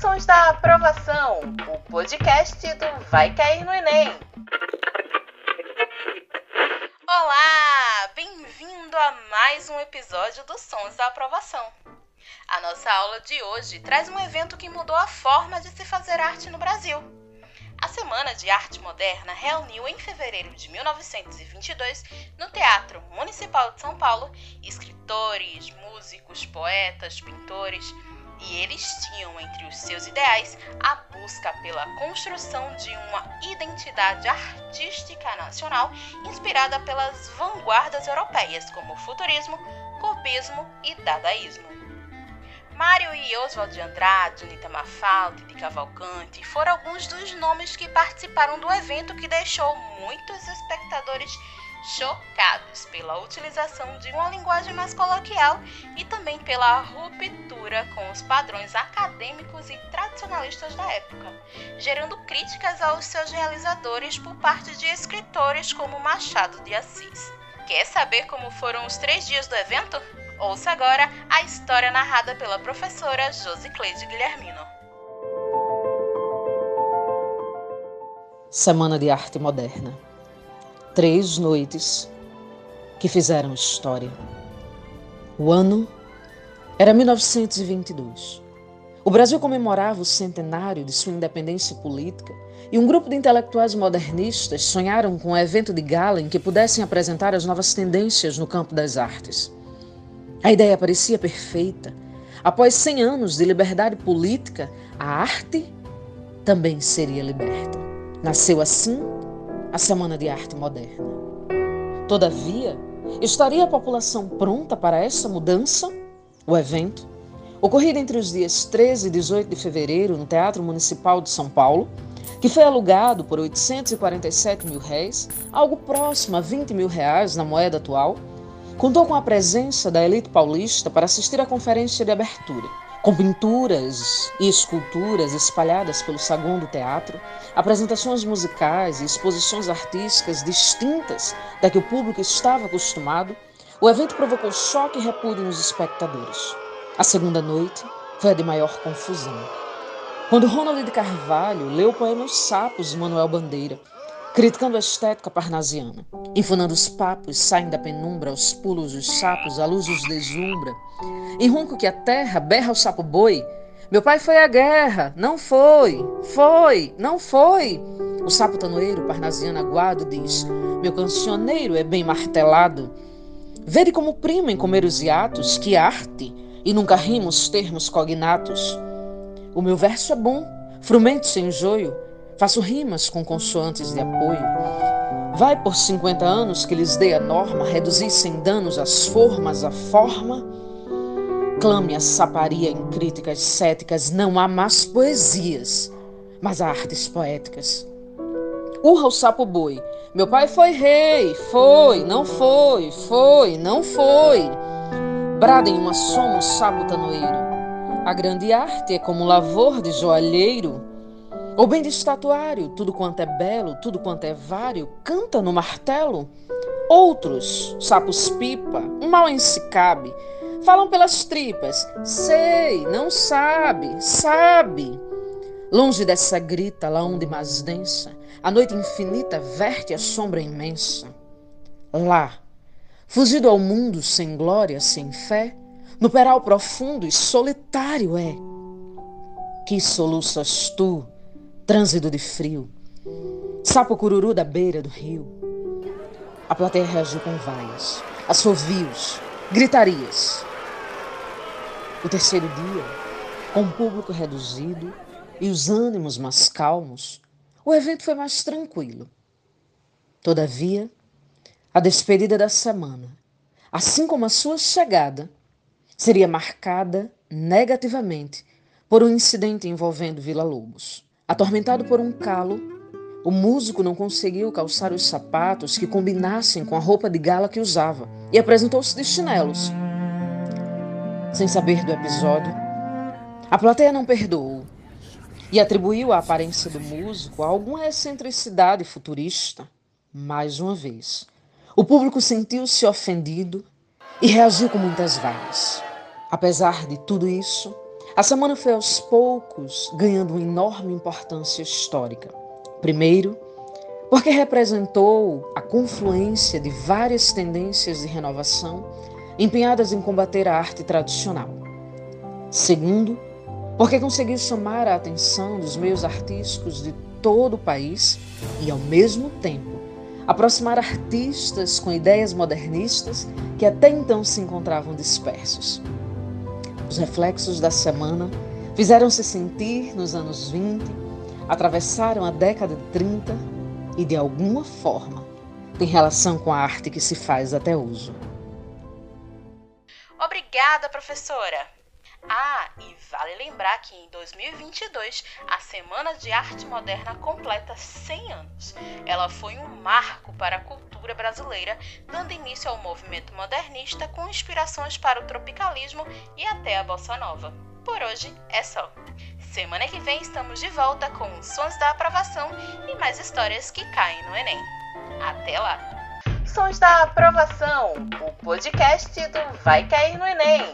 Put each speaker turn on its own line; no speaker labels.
Sons da Aprovação, o podcast do Vai Cair no Enem. Olá, bem-vindo a mais um episódio do Sons da Aprovação. A nossa aula de hoje traz um evento que mudou a forma de se fazer arte no Brasil. A Semana de Arte Moderna reuniu em fevereiro de 1922, no Teatro Municipal de São Paulo, escritores, músicos, poetas, pintores, e eles tinham entre os seus ideais a busca pela construção de uma identidade artística nacional inspirada pelas vanguardas europeias, como o futurismo, cubismo e dadaísmo. Mário e Oswald de Andrade, Anita Mafalda e de Cavalcante foram alguns dos nomes que participaram do evento que deixou muitos espectadores chocados pela utilização de uma linguagem mais coloquial e também pela ruptura com os padrões acadêmicos e tradicionalistas da época, gerando críticas aos seus realizadores por parte de escritores como Machado de Assis. Quer saber como foram os três dias do evento? Ouça agora a história narrada pela professora Josicleide Guilhermino.
Semana de Arte Moderna. Três noites que fizeram história. O ano era 1922. O Brasil comemorava o centenário de sua independência política e um grupo de intelectuais modernistas sonharam com um evento de gala em que pudessem apresentar as novas tendências no campo das artes. A ideia parecia perfeita. Após 100 anos de liberdade política, a arte também seria liberta. Nasceu assim a Semana de Arte Moderna. Todavia, estaria a população pronta para essa mudança? O evento, ocorrido entre os dias 13 e 18 de fevereiro no Teatro Municipal de São Paulo, que foi alugado por 847 mil réis, algo próximo a 20 mil reais na moeda atual, Contou com a presença da elite paulista para assistir à conferência de abertura, com pinturas e esculturas espalhadas pelo saguão do teatro, apresentações musicais e exposições artísticas distintas da que o público estava acostumado. O evento provocou choque e repúdio nos espectadores. A segunda noite foi a de maior confusão. Quando Ronald de Carvalho leu o poema Os Sapos de Manuel Bandeira, criticando a estética parnasiana. Enfunando os papos, saem da penumbra, aos pulos os sapos, a luz os deslumbra. Em ronco que a terra berra o sapo boi. Meu pai foi à guerra, não foi, foi, não foi. O sapo tanoeiro, parnasiano aguado, diz: Meu cancioneiro é bem martelado. Vede como prima em comer os hiatos, que arte, e nunca rimos termos cognatos. O meu verso é bom, frumento sem joio, Faço rimas com consoantes de apoio. Vai por 50 anos que lhes dei a norma, reduzir sem danos as formas, a forma. Clame a saparia em críticas céticas, não há más poesias, mas artes poéticas. Urra o sapo boi, meu pai foi rei, foi, não foi, foi, não foi. Bradem uma soma o sapo tanoeiro. A grande arte é como lavor de joalheiro ou bem de estatuário, tudo quanto é belo, tudo quanto é vário, canta no martelo. Outros, sapos pipa, um mal em si cabe, falam pelas tripas, sei, não sabe, sabe. Longe dessa grita, lá onde mais densa, a noite infinita verte a sombra imensa. Lá, fugido ao mundo sem glória, sem fé, no peral profundo e solitário é. Que soluças tu, trânsito de frio, sapo cururu da beira do rio. A plateia reagiu com vaias, assovios, gritarias. O terceiro dia, com o público reduzido e os ânimos mais calmos, o evento foi mais tranquilo. Todavia, a despedida da semana, assim como a sua chegada, seria marcada negativamente por um incidente envolvendo Vila Lobos. Atormentado por um calo, o músico não conseguiu calçar os sapatos que combinassem com a roupa de gala que usava e apresentou-se de chinelos. Sem saber do episódio, a plateia não perdoou e atribuiu a aparência do músico a alguma excentricidade futurista. Mais uma vez, o público sentiu-se ofendido e reagiu com muitas vaias. Apesar de tudo isso, A semana foi aos poucos ganhando uma enorme importância histórica. Primeiro, porque representou a confluência de várias tendências de renovação empenhadas em combater a arte tradicional. Segundo, porque conseguiu chamar a atenção dos meios artísticos de todo o país e, ao mesmo tempo, aproximar artistas com ideias modernistas que até então se encontravam dispersos. Os reflexos da semana fizeram-se sentir nos anos 20, atravessaram a década de 30 e, de alguma forma, têm relação com a arte que se faz até hoje.
Obrigada, professora! Ah, e vale lembrar que em 2022 a Semana de Arte Moderna completa 100 anos. Ela foi um marco para a cultura brasileira, dando início ao movimento modernista com inspirações para o tropicalismo e até a bossa nova. Por hoje é só. Semana que vem estamos de volta com os Sons da Aprovação e mais histórias que caem no Enem. Até lá! Sons da Aprovação, o podcast do Vai Cair no Enem.